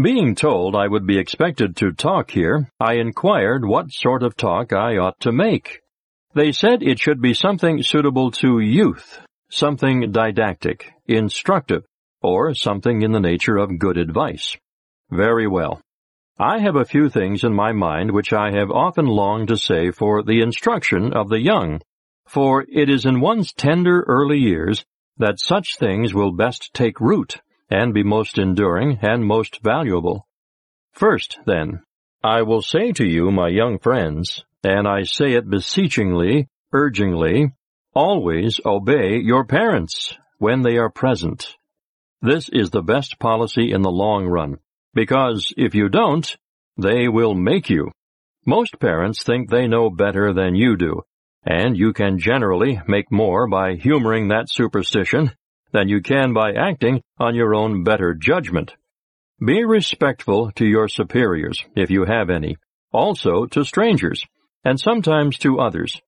Being told I would be expected to talk here, I inquired what sort of talk I ought to make. They said it should be something suitable to youth, something didactic, instructive, or something in the nature of good advice. Very well. I have a few things in my mind which I have often longed to say for the instruction of the young, for it is in one's tender early years that such things will best take root and be most enduring and most valuable. First, then, I will say to you, my young friends, and I say it beseechingly, urgingly, always obey your parents when they are present. This is the best policy in the long run, because if you don't, they will make you. Most parents think they know better than you do, and you can generally make more by humoring that superstition than you can by acting on your own better judgment. Be respectful to your superiors, if you have any, also to strangers, and sometimes to others.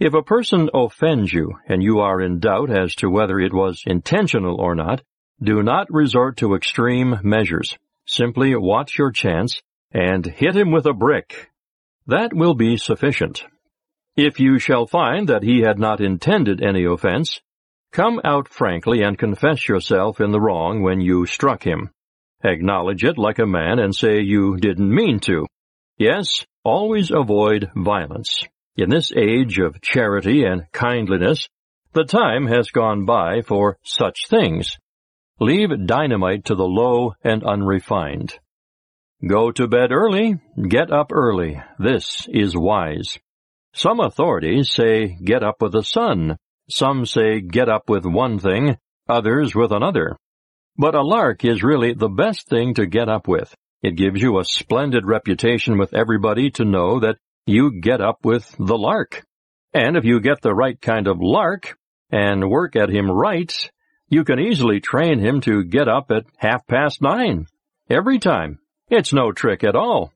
If a person offends you and you are in doubt as to whether it was intentional or not, do not resort to extreme measures. Simply watch your chance and hit him with a brick. That will be sufficient. If you shall find that he had not intended any offense, Come out frankly and confess yourself in the wrong when you struck him. Acknowledge it like a man and say you didn't mean to. Yes, always avoid violence. In this age of charity and kindliness, the time has gone by for such things. Leave dynamite to the low and unrefined. Go to bed early, get up early. This is wise. Some authorities say get up with the sun, some say get up with one thing, others with another. But a lark is really the best thing to get up with. It gives you a splendid reputation with everybody to know that you get up with the lark. And if you get the right kind of lark and work at him right, you can easily train him to get up at half past nine. Every time. It's no trick at all.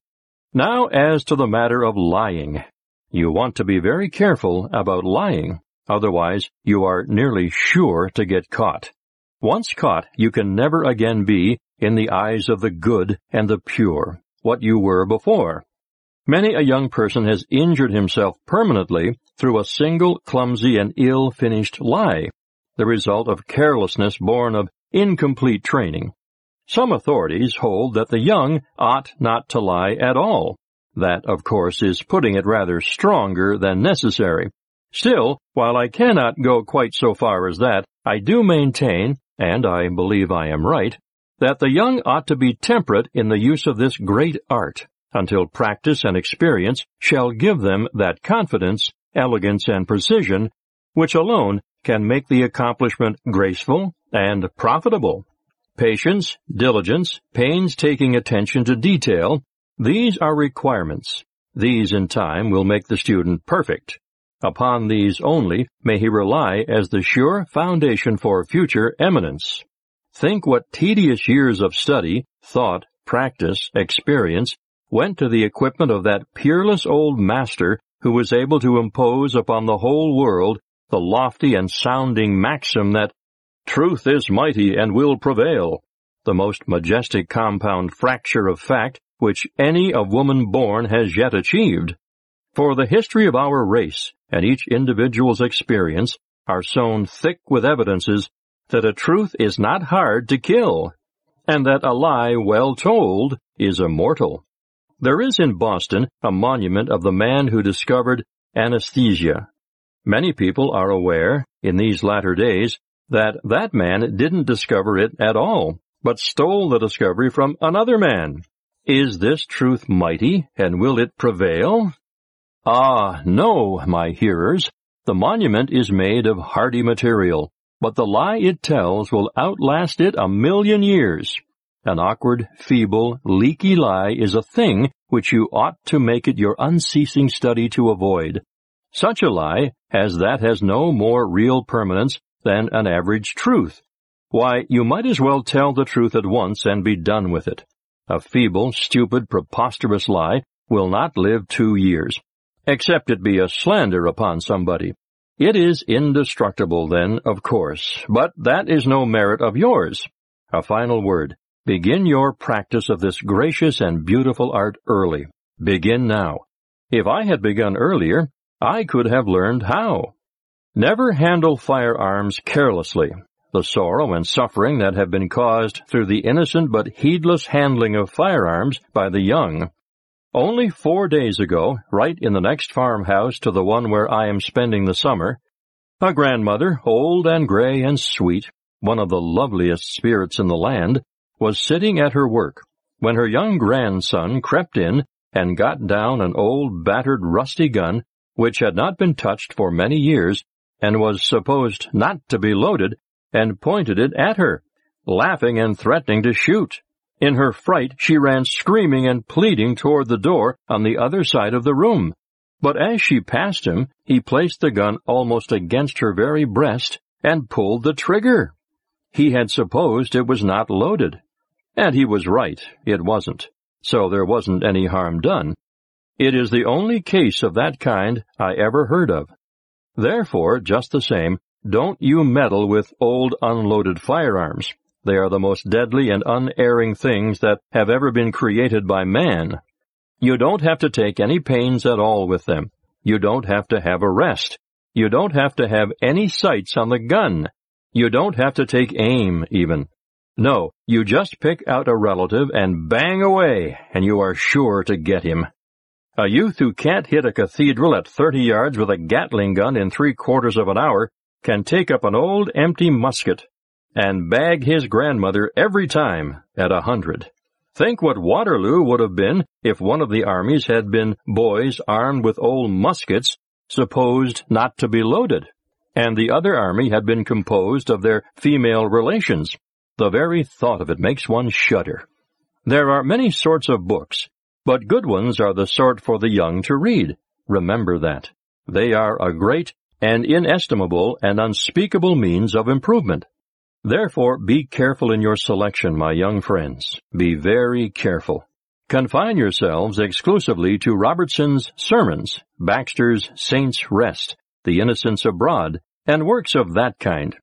Now as to the matter of lying. You want to be very careful about lying. Otherwise, you are nearly sure to get caught. Once caught, you can never again be, in the eyes of the good and the pure, what you were before. Many a young person has injured himself permanently through a single clumsy and ill-finished lie, the result of carelessness born of incomplete training. Some authorities hold that the young ought not to lie at all. That, of course, is putting it rather stronger than necessary, Still, while I cannot go quite so far as that, I do maintain, and I believe I am right, that the young ought to be temperate in the use of this great art, until practice and experience shall give them that confidence, elegance, and precision, which alone can make the accomplishment graceful and profitable. Patience, diligence, painstaking attention to detail, these are requirements. These in time will make the student perfect. Upon these only may he rely as the sure foundation for future eminence. Think what tedious years of study, thought, practice, experience went to the equipment of that peerless old master who was able to impose upon the whole world the lofty and sounding maxim that truth is mighty and will prevail, the most majestic compound fracture of fact which any of woman born has yet achieved. For the history of our race and each individual's experience are sown thick with evidences that a truth is not hard to kill, and that a lie well told is immortal. There is in Boston a monument of the man who discovered anesthesia. Many people are aware, in these latter days, that that man didn't discover it at all, but stole the discovery from another man. Is this truth mighty, and will it prevail? Ah, no, my hearers, the monument is made of hardy material, but the lie it tells will outlast it a million years. An awkward, feeble, leaky lie is a thing which you ought to make it your unceasing study to avoid. Such a lie as that has no more real permanence than an average truth. Why, you might as well tell the truth at once and be done with it. A feeble, stupid, preposterous lie will not live two years except it be a slander upon somebody. It is indestructible then, of course, but that is no merit of yours. A final word. Begin your practice of this gracious and beautiful art early. Begin now. If I had begun earlier, I could have learned how. Never handle firearms carelessly. The sorrow and suffering that have been caused through the innocent but heedless handling of firearms by the young. Only four days ago, right in the next farmhouse to the one where I am spending the summer, a grandmother, old and gray and sweet, one of the loveliest spirits in the land, was sitting at her work when her young grandson crept in and got down an old battered rusty gun which had not been touched for many years and was supposed not to be loaded and pointed it at her, laughing and threatening to shoot. In her fright, she ran screaming and pleading toward the door on the other side of the room. But as she passed him, he placed the gun almost against her very breast and pulled the trigger. He had supposed it was not loaded. And he was right, it wasn't. So there wasn't any harm done. It is the only case of that kind I ever heard of. Therefore, just the same, don't you meddle with old unloaded firearms. They are the most deadly and unerring things that have ever been created by man. You don't have to take any pains at all with them. You don't have to have a rest. You don't have to have any sights on the gun. You don't have to take aim, even. No, you just pick out a relative and bang away, and you are sure to get him. A youth who can't hit a cathedral at 30 yards with a Gatling gun in three quarters of an hour can take up an old empty musket and bag his grandmother every time at a hundred. Think what Waterloo would have been if one of the armies had been boys armed with old muskets supposed not to be loaded, and the other army had been composed of their female relations. The very thought of it makes one shudder. There are many sorts of books, but good ones are the sort for the young to read. Remember that. They are a great and inestimable and unspeakable means of improvement. Therefore, be careful in your selection, my young friends. Be very careful. Confine yourselves exclusively to Robertson's sermons, Baxter's Saints' Rest, The Innocents Abroad, and works of that kind.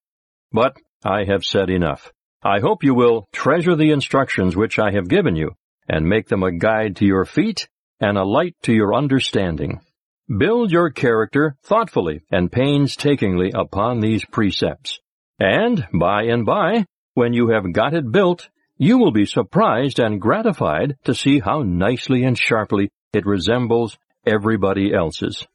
But I have said enough. I hope you will treasure the instructions which I have given you, and make them a guide to your feet and a light to your understanding. Build your character thoughtfully and painstakingly upon these precepts. And by and by, when you have got it built, you will be surprised and gratified to see how nicely and sharply it resembles everybody else's.